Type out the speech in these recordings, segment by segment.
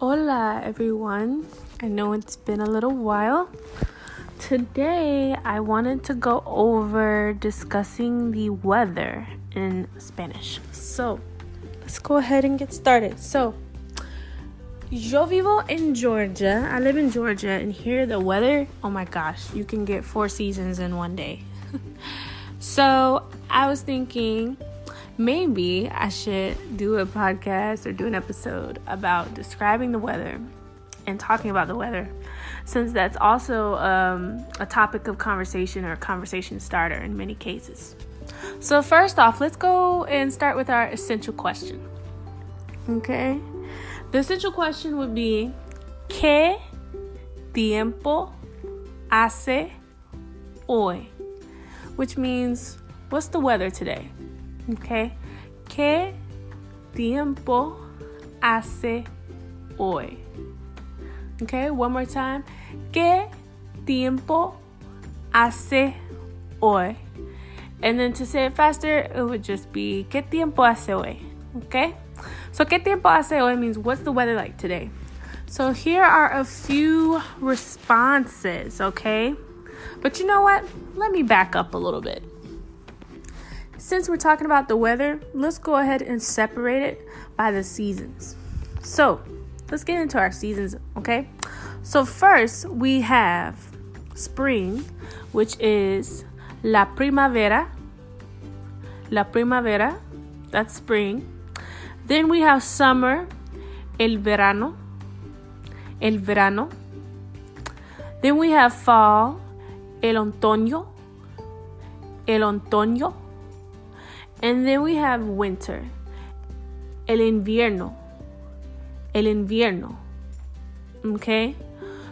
Hola, everyone. I know it's been a little while. Today, I wanted to go over discussing the weather in Spanish. So, let's go ahead and get started. So, yo vivo in Georgia. I live in Georgia, and here the weather, oh my gosh, you can get four seasons in one day. so, I was thinking maybe I should do a podcast or do an episode about describing the weather and talking about the weather, since that's also um, a topic of conversation or a conversation starter in many cases. So, first off, let's go and start with our essential question. Okay? The essential question would be ¿Qué tiempo hace hoy? Which means, what's the weather today? Okay. ¿Qué tiempo hace hoy? Okay, one more time. ¿Qué tiempo hace hoy? And then to say it faster, it would just be ¿Qué tiempo hace hoy? Okay? So, ¿Qué tiempo hace hoy means what's the weather like today? So, here are a few responses, okay? But you know what? Let me back up a little bit since we're talking about the weather, let's go ahead and separate it by the seasons. So, let's get into our seasons, okay? So, first we have spring, which is la primavera. La primavera, that's spring. Then we have summer, el verano. El verano. Then we have fall, el otoño. El otoño. And then we have winter. El invierno. El invierno. Okay?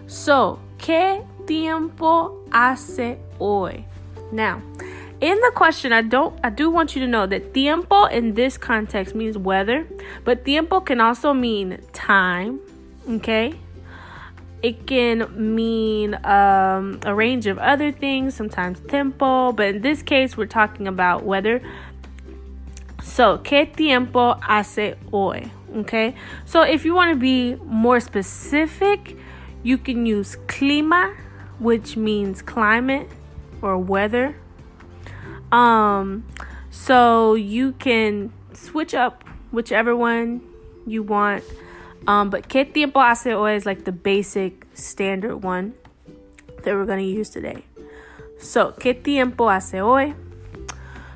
So, ¿qué tiempo hace hoy? Now, in the question, I don't I do want you to know that tiempo in this context means weather, but tiempo can also mean time, okay? It can mean um, a range of other things, sometimes tempo, but in this case, we're talking about weather. So, ¿qué tiempo hace hoy? Okay. So, if you want to be more specific, you can use clima, which means climate or weather. Um, so you can switch up whichever one you want. Um, but ¿qué tiempo hace hoy is like the basic standard one that we're going to use today. So, ¿qué tiempo hace hoy?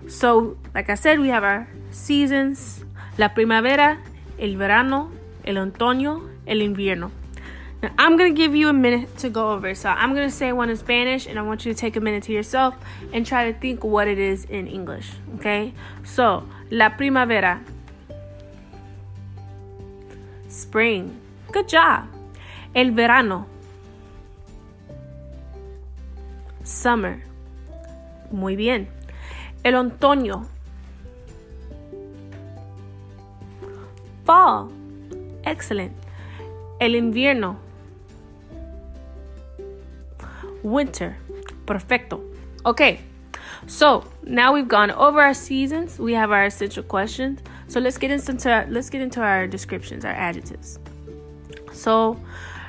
So, like I said, we have our seasons, la primavera, el verano, el otoño, el invierno. Now, I'm going to give you a minute to go over. So I'm going to say one in Spanish, and I want you to take a minute to yourself and try to think what it is in English. Okay? So, la primavera. Spring. Good job. El verano. Summer. Muy bien. El otoño. Fall. Excellent. El invierno. Winter. Perfecto. Okay. So now we've gone over our seasons. We have our essential questions. So let's get into let's get into our descriptions, our adjectives. So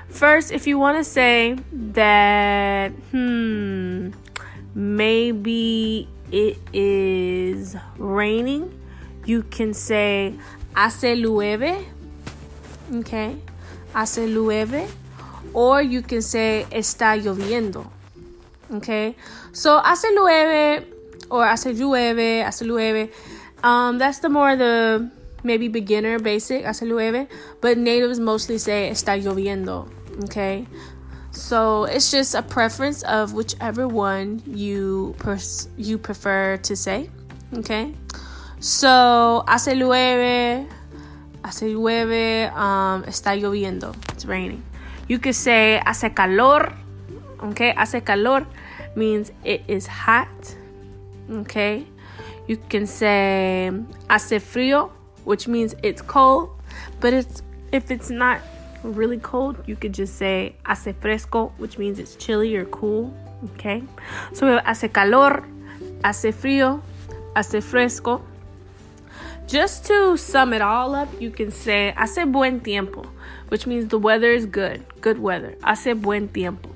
first, if you want to say that, hmm, maybe it is raining, you can say hace llueve. Okay, hace llueve. Or you can say está lloviendo. Okay, so hace llueve or hace llueve, hace llueve. Um, that's the more the maybe beginner basic, hace llueve. But natives mostly say está lloviendo. Okay, so it's just a preference of whichever one you pers- you prefer to say. Okay. So, hace llueve, hace llueve, um, está lloviendo, it's raining. You could say hace calor, okay? Hace calor means it is hot, okay? You can say hace frío, which means it's cold, but it's if it's not really cold, you could just say hace fresco, which means it's chilly or cool, okay? So we have hace calor, hace frío, hace fresco. Just to sum it all up, you can say hace buen tiempo, which means the weather is good, good weather. Hace buen tiempo.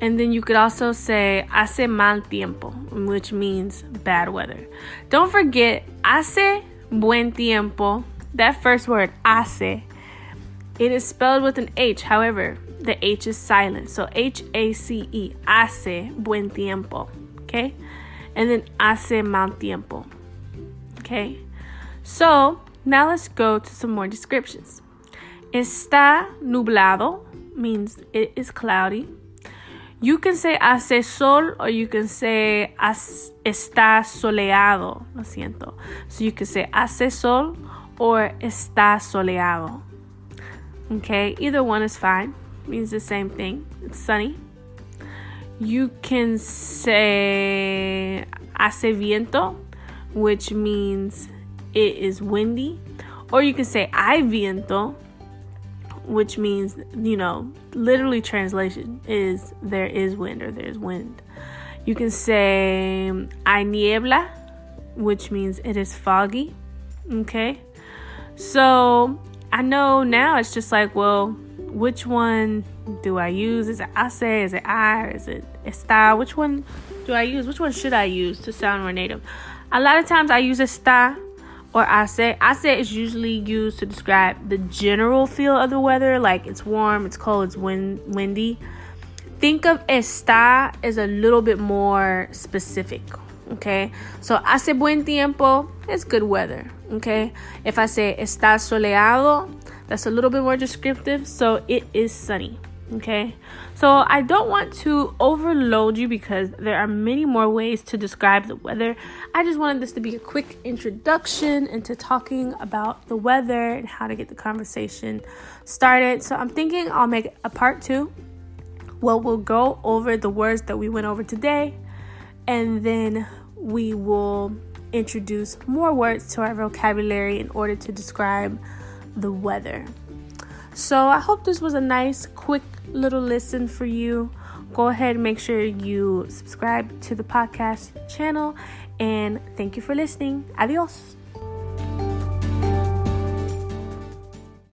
And then you could also say hace mal tiempo, which means bad weather. Don't forget, hace buen tiempo, that first word, hace, it is spelled with an H. However, the H is silent. So H A C E, hace buen tiempo. Okay? And then hace mal tiempo. Okay? So now let's go to some more descriptions. Está nublado means it is cloudy. You can say hace sol or you can say está soleado. Lo siento. So you can say hace sol or está soleado. Okay, either one is fine. Means the same thing. It's sunny. You can say hace viento, which means it is windy. Or you can say hay viento, which means, you know, literally translation is there is wind or there's wind. You can say hay niebla, which means it is foggy. Okay. So I know now it's just like, well, which one do I use? Is it hace? Is it I? Is it está? Which one do I use? Which one should I use to sound more native? A lot of times I use está or hace. Hace is usually used to describe the general feel of the weather, like it's warm, it's cold, it's wind, windy. Think of está as a little bit more specific. Okay, so hace buen tiempo is good weather. Okay, if I say está soleado, that's a little bit more descriptive, so it is sunny. Okay, so I don't want to overload you because there are many more ways to describe the weather. I just wanted this to be a quick introduction into talking about the weather and how to get the conversation started. So I'm thinking I'll make a part two. Well, we'll go over the words that we went over today, and then we will introduce more words to our vocabulary in order to describe the weather. So I hope this was a nice, quick little listen for you. Go ahead and make sure you subscribe to the podcast channel. And thank you for listening. Adios.